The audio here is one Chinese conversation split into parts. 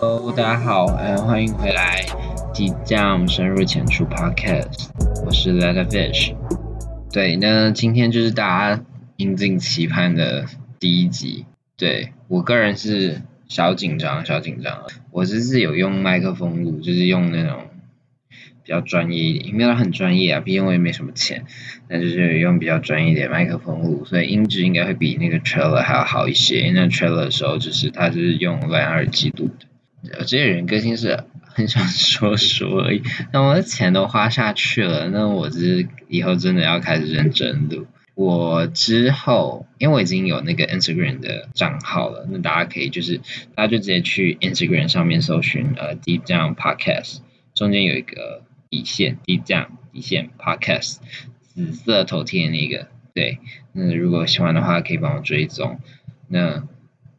Hello，大家好，嗯，欢迎回来即将深入浅出 Podcast，我是 Letter Fish。对，那今天就是大家引颈期盼的第一集。对我个人是小紧张，小紧张。我这是有用麦克风录，就是用那种比较专业一点，没有很专业啊，毕竟我也没什么钱，那就是用比较专业一点麦克风录，所以音质应该会比那个 Trailer 还要好一些。因为 Trailer 的时候，就是它是用蓝牙耳机录的。这些人个性是很想说说而已，那我的钱都花下去了，那我是以后真的要开始认真录。我之后，因为我已经有那个 Instagram 的账号了，那大家可以就是大家就直接去 Instagram 上面搜寻呃 Deep Down Podcast，中间有一个底线 Deep Down 底线 Podcast，紫色头贴那个，对，那如果喜欢的话可以帮我追踪，那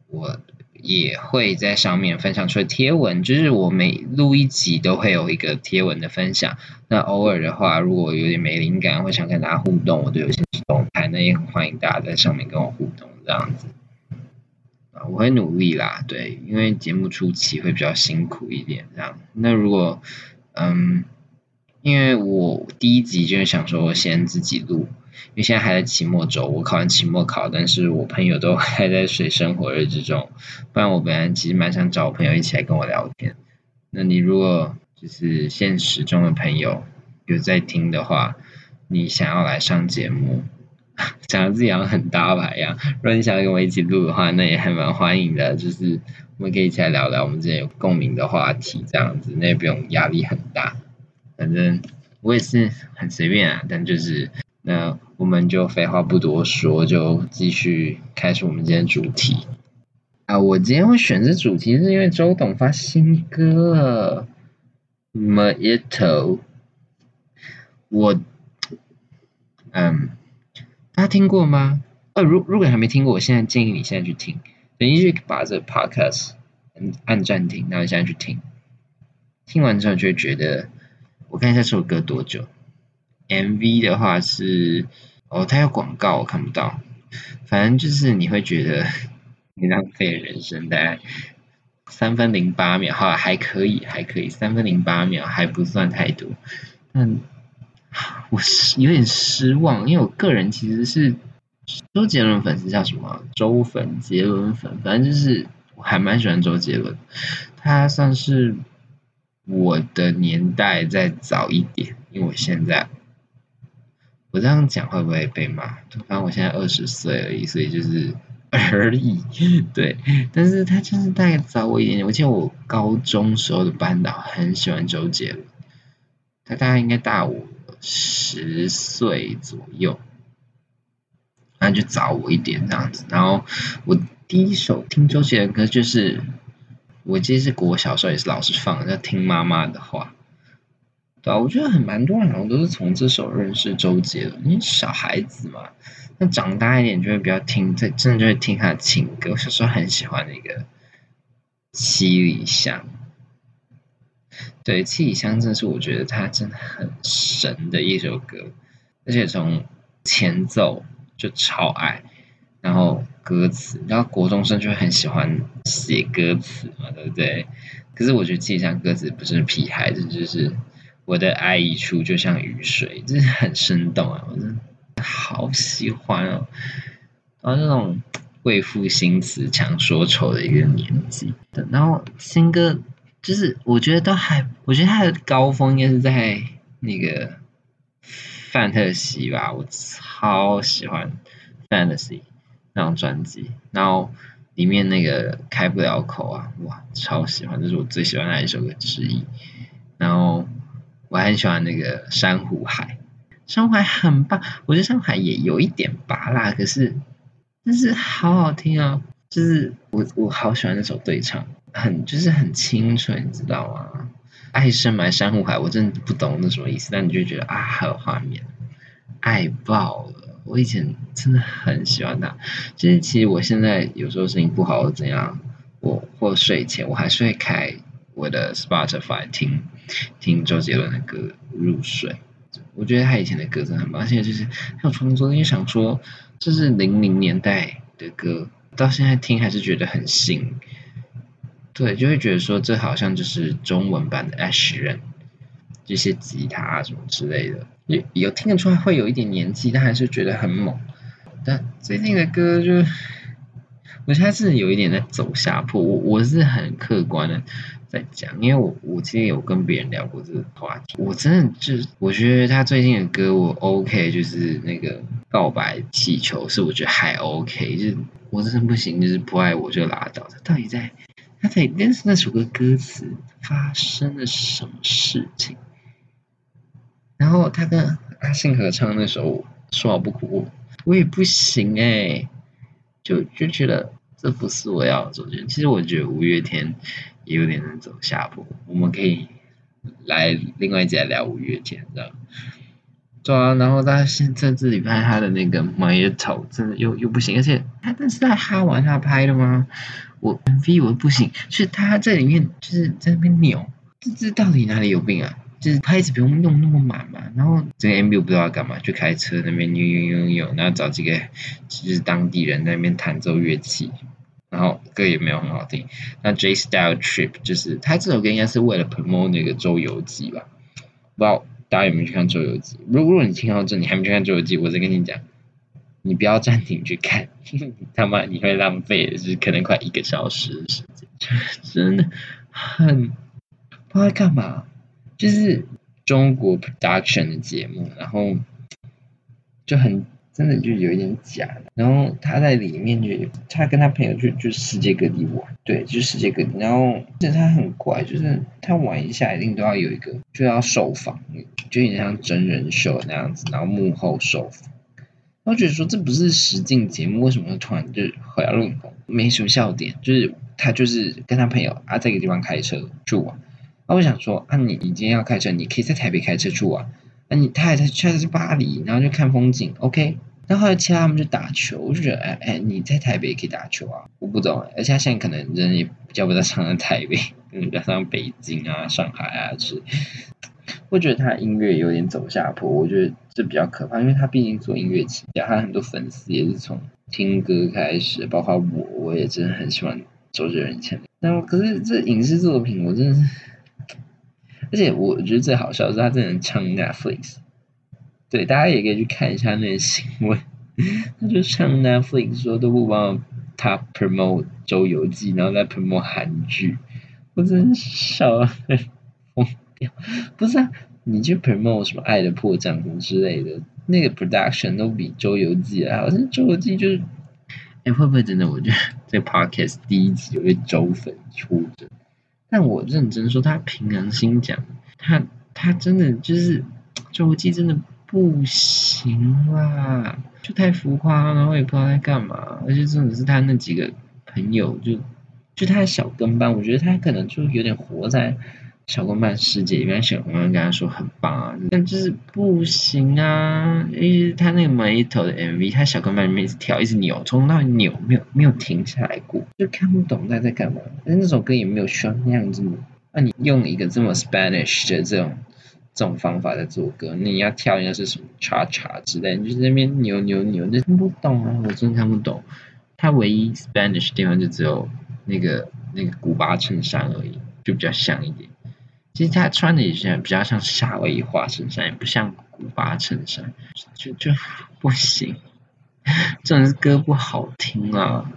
我。也会在上面分享出来贴文，就是我每录一集都会有一个贴文的分享。那偶尔的话，如果有点没灵感，或想跟大家互动，我都有些动态，那也很欢迎大家在上面跟我互动这样子。啊，我会努力啦，对，因为节目初期会比较辛苦一点这样。那如果，嗯，因为我第一集就是想说我先自己录。因为现在还在期末周，我考完期末考，但是我朋友都还在水深火热之中。不然我本来其实蛮想找朋友一起来跟我聊天。那你如果就是现实中的朋友有在听的话，你想要来上节目，讲的自己好像很大牌一样。如果你想要跟我一起录的话，那也还蛮欢迎的。就是我们可以一起来聊聊我们之间有共鸣的话题，这样子，那也不用压力很大。反正我也是很随便啊，但就是。那我们就废话不多说，就继续开始我们今天主题啊！我今天会选这主题，是因为周董发新歌了，《Mojito》。我，嗯，大家听过吗？呃，如如果还没听过，我现在建议你现在去听，等一下去把这 Podcast 按暂停，然后现在去听。听完之后就会觉得，我看一下这首歌多久。MV 的话是哦，它有广告我看不到，反正就是你会觉得你浪费人生，大概三分零八秒，哈，还可以，还可以，三分零八秒还不算太多，但我是有点失望，因为我个人其实是周杰伦粉丝，叫什么周粉、杰伦粉，反正就是我还蛮喜欢周杰伦，他算是我的年代再早一点，因为我现在。我这样讲会不会被骂？反正我现在二十岁而已，所以就是 而已。对，但是他就是大概早我一点点。我记得我高中时候的班导很喜欢周杰伦，他大概应该大我十岁左右，那就早我一点这样子。然后我第一首听周杰伦歌就是，我记得是国小时候也是老师放的，叫《听妈妈的话》。对啊，我觉得很蛮多人好像都是从这首认识周杰伦，因为小孩子嘛，那长大一点就会比较听，这真的就会听他的情歌。我小时候很喜欢那个《七里香》，对，《七里香》真的是我觉得他真的很神的一首歌，而且从前奏就超爱，然后歌词，然后国中生就很喜欢写歌词嘛，对不对？可是我觉得《七里香》歌词不是屁孩子，就是。我的爱一出就像雨水，真的很生动啊！我真的好喜欢哦，然后那种为赋新词强说愁的一个年纪。然后新歌就是我觉得都还，我觉得他的高峰应该是在那个范特西吧，我超喜欢 Fantasy 那张专辑，然后里面那个开不了口啊，哇，超喜欢，这是我最喜欢的一首歌之一，然后。我很喜欢那个珊瑚海，珊瑚海很棒。我觉得珊瑚海也有一点拔辣，可是但是好好听啊！就是我我好喜欢那首对唱，很就是很清纯，你知道吗？爱深埋珊瑚海，我真的不懂那什么意思，但你就觉得啊，好有画面，爱爆了！我以前真的很喜欢它。就是其实我现在有时候声音不好或怎样，我或睡前我还是会开。我的 Spotify 听听周杰伦的歌入睡，我觉得他以前的歌真的很棒，现在就是他有创作，因为想说这是零零年代的歌，到现在听还是觉得很新。对，就会觉得说这好像就是中文版的 Ash 人，这些吉他啊什么之类的，有有听得出来会有一点年纪，但还是觉得很猛。但最近的歌就，我现在是有一点在走下坡。我我是很客观的在讲，因为我我之前有跟别人聊过这个话题。我真的就是我觉得他最近的歌我 OK，就是那个告白气球是我觉得还 OK，就是我真的不行，就是不爱我就拉倒。他到底在？他在但是那首歌歌词发生了什么事情？然后他跟阿信合唱那首说好不哭，我也不行哎，就就觉得这不是我要做的。其实我觉得五月天也有点能走下坡，我们可以来另外一集来聊五月天，这样。对啊，然后他现在这里拍他的那个眉头，真的又又不行，而且他但是在哈完他拍的吗？我 MV 我不行，是他在里面就是在那边扭，这这到底哪里有病啊？就是拍子不用弄那么满嘛，然后这个 MV 我不知道要干嘛，就开车那边扭扭扭扭，然后找几个就是当地人在那边弹奏乐器，然后歌也没有很好听。那 J Style Trip 就是他这首歌应该是为了 promote 那个周游记吧？不知道大家有没有去看周游记？如果你听到这，你还没去看周游记，我再跟你讲。你不要暂停去看，他妈你会浪费，就是可能快一个小时的时间，真的很不知道干嘛。就是中国 production 的节目，然后就很真的就有一点假。然后他在里面就他跟他朋友去就世界各地玩，对，就世界各地。然后其实他很乖，就是他玩一下一定都要有一个就要受访，就有点像真人秀那样子，然后幕后受访。我觉得说这不是实境节目，为什么突然就回来录影？没什么笑点，就是他就是跟他朋友啊，在一个地方开车去玩。那我想说啊，你你今天要开车，你可以在台北开车去玩。那你他还在去的是巴黎，然后就看风景，OK。然后后来其他他们就打球，我就觉得哎哎，你在台北也可以打球啊，我不懂。而且他现在可能人也比较不在上在台北，可 能比较像北京啊、上海啊之。我觉得他音乐有点走下坡，我觉得这比较可怕，因为他毕竟做音乐起家，他很多粉丝也是从听歌开始，包括我，我也真的很喜欢周杰伦以前。那可是这影视作品，我真的是，而且我觉得最好笑的是他真的唱 Netflix，对，大家也可以去看一下那些新闻，他就唱 Netflix 说都不帮他 promote 周游记，然后再 promote 韩剧，我真笑了，疯。不是啊，你去 promote 什么《爱的迫降》什么之类的，那个 production 都比《周游记》啊，好像《周游记》就是，哎，会不会真的？我觉得这 podcast 第一集有被周粉出的，但我认真说，他凭良心讲，他他真的就是《周记》真的不行啦，就太浮夸，然后也不知道在干嘛，而且真的是他那几个朋友，就就他的小跟班，我觉得他可能就有点活在。小公办世界，一般小公办跟他说很棒啊，但就是不行啊！因为他那个门一头的 MV，他小公办里面一直跳，一直扭，从那扭，没有没有停下来过，就看不懂他在干嘛。但那首歌也没有需要那样子，那你用一个这么 Spanish 的这种这种方法在做歌，那你要跳应该是什么叉叉之类，你就在那边扭扭扭，那听不懂啊！我真的看不懂。他唯一 Spanish 地方就只有那个那个古巴衬衫而已，就比较像一点。其实他穿的也是比较像夏威夷花衬衫，也不像古巴衬衫，就就不行。真的是歌不好听啊，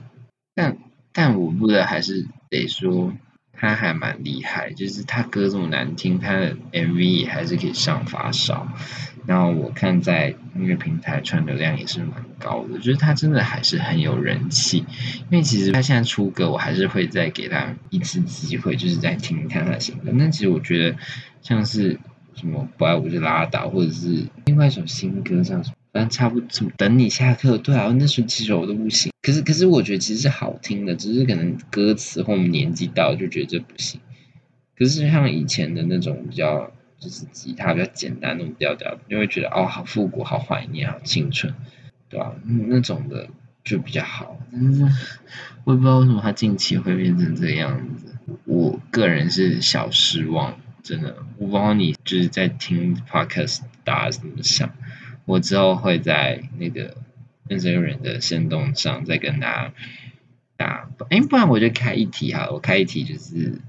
但但我不得还是得说。他还蛮厉害，就是他歌这么难听，他的 MV 也还是可以上发烧。然后我看在音乐平台传流量也是蛮高的，就是他真的还是很有人气。因为其实他现在出歌，我还是会再给他一次机会，就是再听看他的新歌。那其实我觉得像是什么不爱我就拉倒，或者是另外一首新歌叫什么。但差不多等你下课，对啊，那时候其实我都不行。可是可是我觉得其实是好听的，只是可能歌词或我们年纪到就觉得这不行。可是像以前的那种比较就是吉他比较简单那种调调，就会觉得哦好复古，好怀念，好青春，对吧？那种的就比较好。但是我也不知道为什么他近期会变成这个样子，我个人是小失望，真的。我不知道你就是在听 podcast 大家怎么想。我之后会在那个认识人的生动上再跟大家打哎，不然我就开一题哈，我开一题就是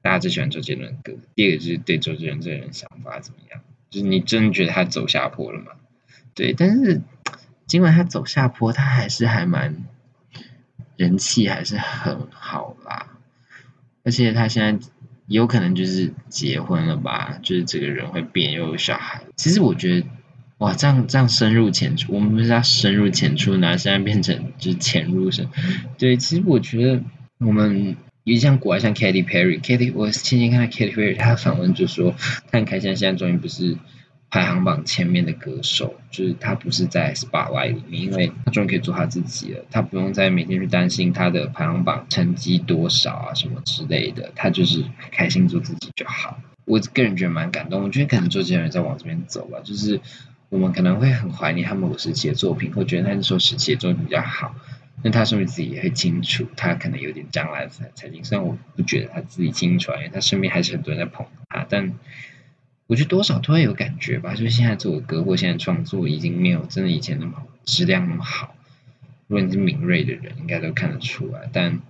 大家最喜欢周杰伦歌。第二个就是对周杰伦这个人想法怎么样？就是你真的觉得他走下坡了吗？对，但是尽管他走下坡，他还是还蛮人气还是很好啦。而且他现在有可能就是结婚了吧？就是这个人会变，又有小孩。其实我觉得。哇，这样这样深入浅出，我们不是要深入浅出，然后现在变成就是浅入深。对，其实我觉得我们也像国外像 Katy Perry，Katy 我前天看到 Katy Perry，他访问就说他很开心，现在终于不是排行榜前面的歌手，就是他不是在 Spotlight 里面，因为他终于可以做他自己了，他不用再每天去担心他的排行榜成绩多少啊什么之类的，他就是开心做自己就好。我个人觉得蛮感动，我觉得可能周杰伦在往这边走吧，就是。我们可能会很怀念他某个时期的作品，或觉得他那时候时期的作品比较好。那他是不是自己也会清楚，他可能有点将来才才经。虽然我不觉得他自己清楚，因为他身边还是很多人在捧他，但我觉得多少都会有感觉吧。就是现在做的歌或现在创作已经没有真的以前那么质量那么好。如果你是敏锐的人，应该都看得出来。但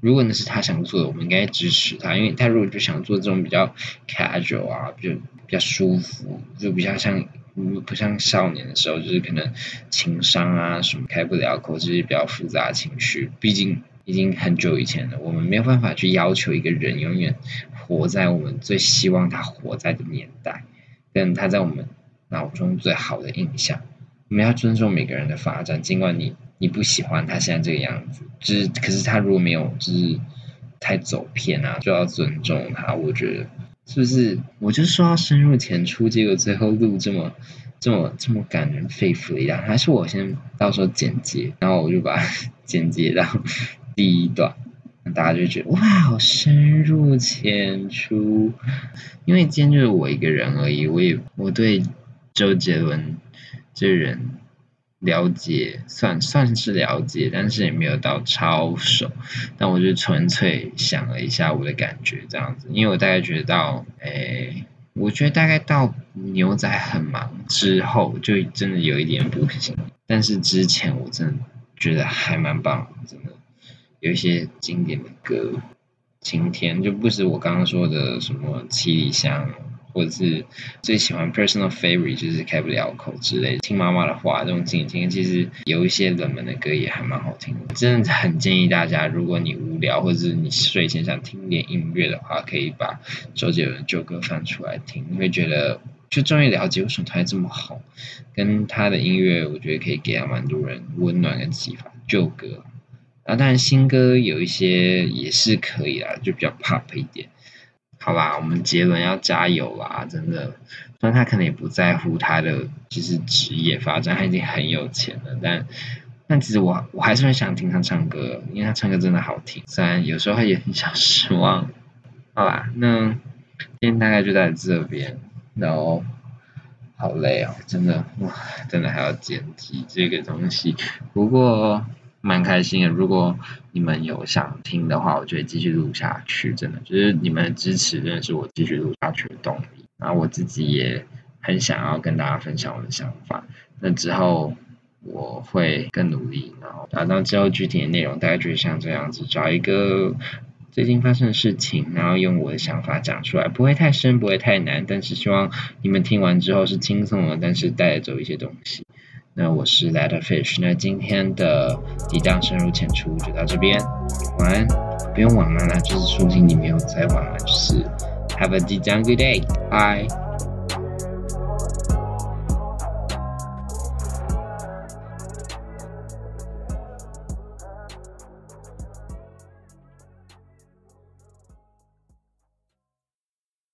如果那是他想做的，我们应该支持他，因为他如果就想做这种比较 casual 啊，就比较舒服，就比较像。嗯不像少年的时候，就是可能情商啊什么开不了口，这些比较复杂情绪。毕竟已经很久以前了，我们没有办法去要求一个人永远活在我们最希望他活在的年代，跟他在我们脑中最好的印象。我们要尊重每个人的发展，尽管你你不喜欢他现在这个样子，就是可是他如果没有就是太走偏啊，就要尊重他。我觉得。是不是我就说要深入浅出，结果最后录这么这么这么感人肺腑的一样？还是我先到时候剪辑，然后我就把 剪辑到第一段，大家就觉得哇，好深入浅出。因为今天就是我一个人而已，我也我对周杰伦这人。了解算算是了解，但是也没有到超熟。但我就纯粹想了一下我的感觉，这样子，因为我大概觉得到，诶，我觉得大概到牛仔很忙之后，就真的有一点不行。但是之前我真的觉得还蛮棒，真的有一些经典的歌，晴天就不是我刚刚说的什么七里香。或者是最喜欢 personal favorite 就是开不了口之类，听妈妈的话这种静听，其实有一些冷门的歌也还蛮好听的。真的很建议大家，如果你无聊或者是你睡前想听点音乐的话，可以把周杰伦旧歌翻出来听，你会觉得就终于了解为什么他这么红，跟他的音乐，我觉得可以给到蛮多人温暖跟启发。旧歌啊，当然新歌有一些也是可以啦，就比较 pop 一点。好吧，我们杰伦要加油啦！真的，虽然他可能也不在乎他的就是职业发展，他已经很有钱了，但但其实我我还是很想听他唱歌，因为他唱歌真的好听。虽然有时候他也很想失望。好吧，那今天大概就在这边，然后好累哦，真的哇，真的还要剪辑这个东西，不过。蛮开心的，如果你们有想听的话，我就会继续录下去。真的，就是你们的支持，真的是我继续录下去的动力。然后我自己也很想要跟大家分享我的想法。那之后我会更努力，然后达到之后具体的内容，大概就是像这样子，找一个最近发生的事情，然后用我的想法讲出来，不会太深，不会太难，但是希望你们听完之后是轻松的，但是带走一些东西。那我是 Letterfish，那今天的抵挡深入浅出就到这边，晚安，不用晚安啦，就是说不定你没有在晚安，就是 Have a 即将 good day，bye。